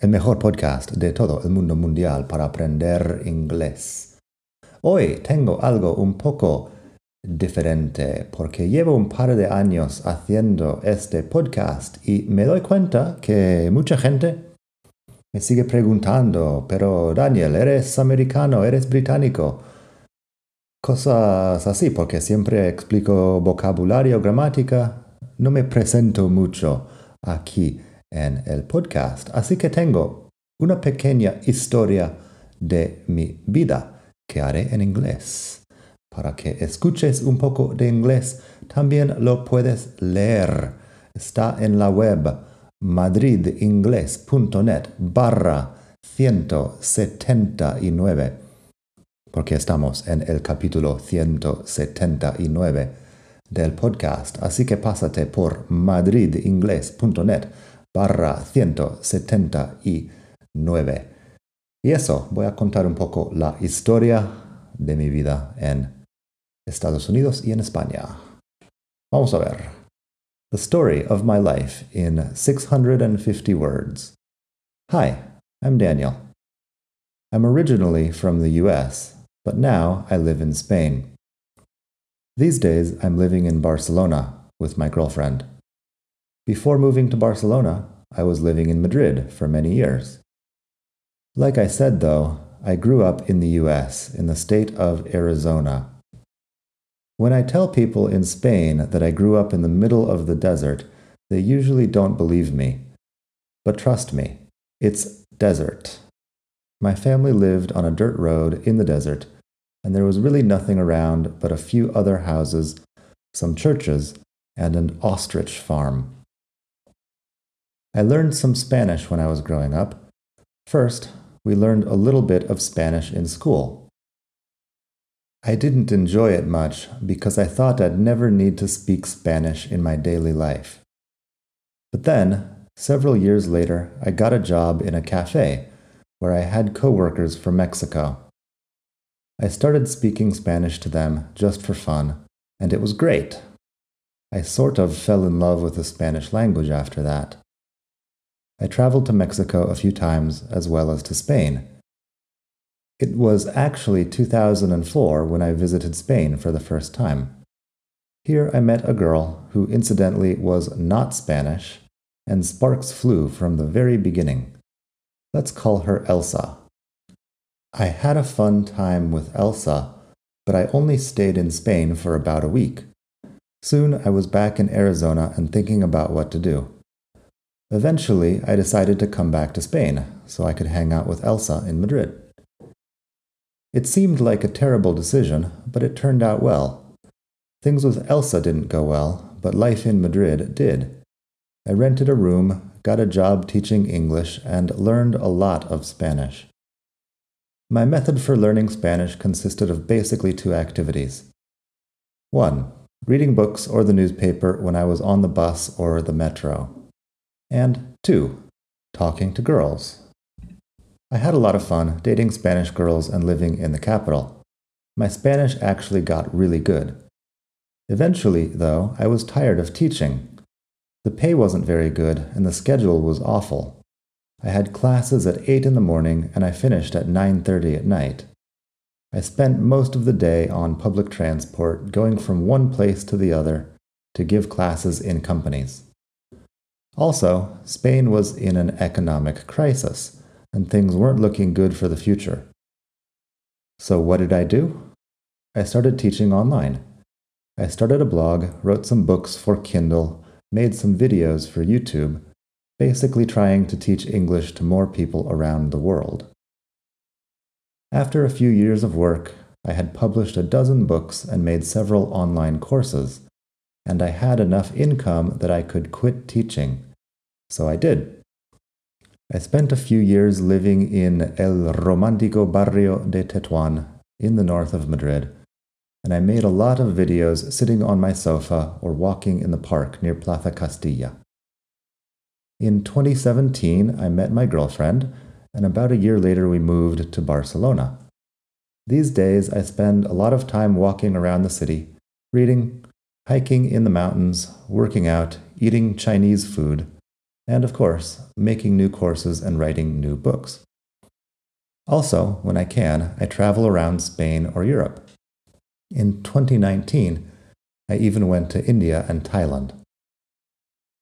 el mejor podcast de todo el mundo mundial para aprender inglés. Hoy tengo algo un poco diferente porque llevo un par de años haciendo este podcast y me doy cuenta que mucha gente me sigue preguntando, pero Daniel, ¿eres americano? ¿Eres británico? Cosas así, porque siempre explico vocabulario, gramática. No me presento mucho aquí en el podcast. Así que tengo una pequeña historia de mi vida que haré en inglés. Para que escuches un poco de inglés, también lo puedes leer. Está en la web madridingles.net barra 179 porque estamos en el capítulo 179 del podcast. Así que pásate por madridingles.net barra 179. Y eso, voy a contar un poco la historia de mi vida en Estados Unidos y en España. Vamos a ver. The story of my life in 650 words. Hi, I'm Daniel. I'm originally from the US, but now I live in Spain. These days I'm living in Barcelona with my girlfriend. Before moving to Barcelona, I was living in Madrid for many years. Like I said, though, I grew up in the US, in the state of Arizona. When I tell people in Spain that I grew up in the middle of the desert, they usually don't believe me. But trust me, it's desert. My family lived on a dirt road in the desert, and there was really nothing around but a few other houses, some churches, and an ostrich farm. I learned some Spanish when I was growing up. First, we learned a little bit of Spanish in school. I didn't enjoy it much because I thought I'd never need to speak Spanish in my daily life. But then, several years later, I got a job in a cafe where I had coworkers from Mexico. I started speaking Spanish to them just for fun, and it was great. I sort of fell in love with the Spanish language after that. I traveled to Mexico a few times as well as to Spain. It was actually 2004 when I visited Spain for the first time. Here I met a girl who incidentally was not Spanish, and sparks flew from the very beginning. Let's call her Elsa. I had a fun time with Elsa, but I only stayed in Spain for about a week. Soon I was back in Arizona and thinking about what to do. Eventually, I decided to come back to Spain so I could hang out with Elsa in Madrid. It seemed like a terrible decision, but it turned out well. Things with Elsa didn't go well, but life in Madrid did. I rented a room, got a job teaching English, and learned a lot of Spanish. My method for learning Spanish consisted of basically two activities. 1. Reading books or the newspaper when I was on the bus or the metro. And two, talking to girls. I had a lot of fun dating Spanish girls and living in the capital. My Spanish actually got really good. Eventually, though, I was tired of teaching. The pay wasn't very good and the schedule was awful. I had classes at 8 in the morning and I finished at 9:30 at night. I spent most of the day on public transport going from one place to the other to give classes in companies. Also, Spain was in an economic crisis, and things weren't looking good for the future. So, what did I do? I started teaching online. I started a blog, wrote some books for Kindle, made some videos for YouTube, basically trying to teach English to more people around the world. After a few years of work, I had published a dozen books and made several online courses, and I had enough income that I could quit teaching so I did. I spent a few years living in El Romántico Barrio de Tetuan in the north of Madrid, and I made a lot of videos sitting on my sofa or walking in the park near Plaza Castilla. In 2017, I met my girlfriend, and about a year later, we moved to Barcelona. These days, I spend a lot of time walking around the city, reading, hiking in the mountains, working out, eating Chinese food, and of course, making new courses and writing new books. Also, when I can, I travel around Spain or Europe. In 2019, I even went to India and Thailand.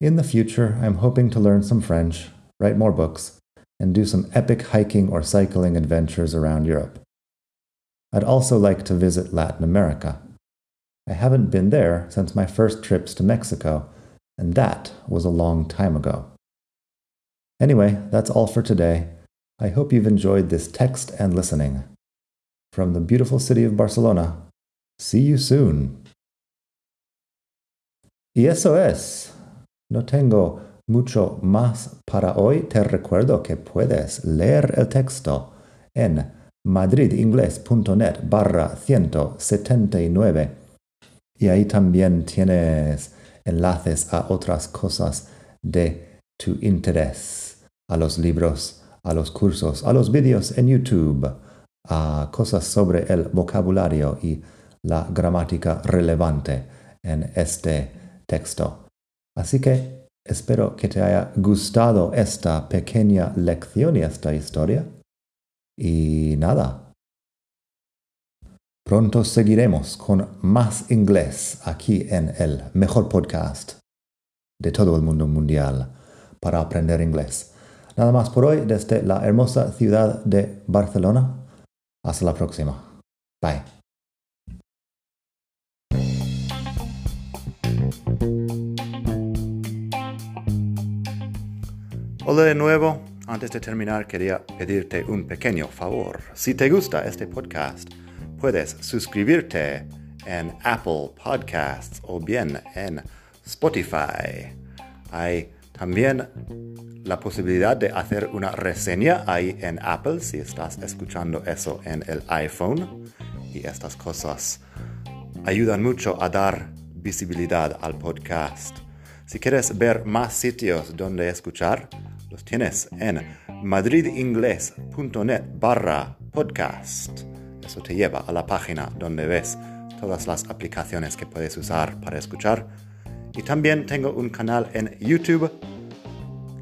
In the future, I'm hoping to learn some French, write more books, and do some epic hiking or cycling adventures around Europe. I'd also like to visit Latin America. I haven't been there since my first trips to Mexico, and that was a long time ago. Anyway, that's all for today. I hope you've enjoyed this text and listening. From the beautiful city of Barcelona, see you soon. Y eso es. No tengo mucho más para hoy. Te recuerdo que puedes leer el texto en madridingles.net barra 179 y ahí también tienes enlaces a otras cosas de tu interés a los libros, a los cursos, a los vídeos en YouTube, a cosas sobre el vocabulario y la gramática relevante en este texto. Así que espero que te haya gustado esta pequeña lección y esta historia. Y nada. Pronto seguiremos con más inglés aquí en el mejor podcast de todo el mundo mundial para aprender inglés. Nada más por hoy desde la hermosa ciudad de Barcelona. Hasta la próxima. Bye. Hola de nuevo. Antes de terminar quería pedirte un pequeño favor. Si te gusta este podcast, puedes suscribirte en Apple Podcasts o bien en Spotify. Hay también la posibilidad de hacer una reseña ahí en Apple si estás escuchando eso en el iPhone. Y estas cosas ayudan mucho a dar visibilidad al podcast. Si quieres ver más sitios donde escuchar, los tienes en madridingles.net barra podcast. Eso te lleva a la página donde ves todas las aplicaciones que puedes usar para escuchar. Y también tengo un canal en YouTube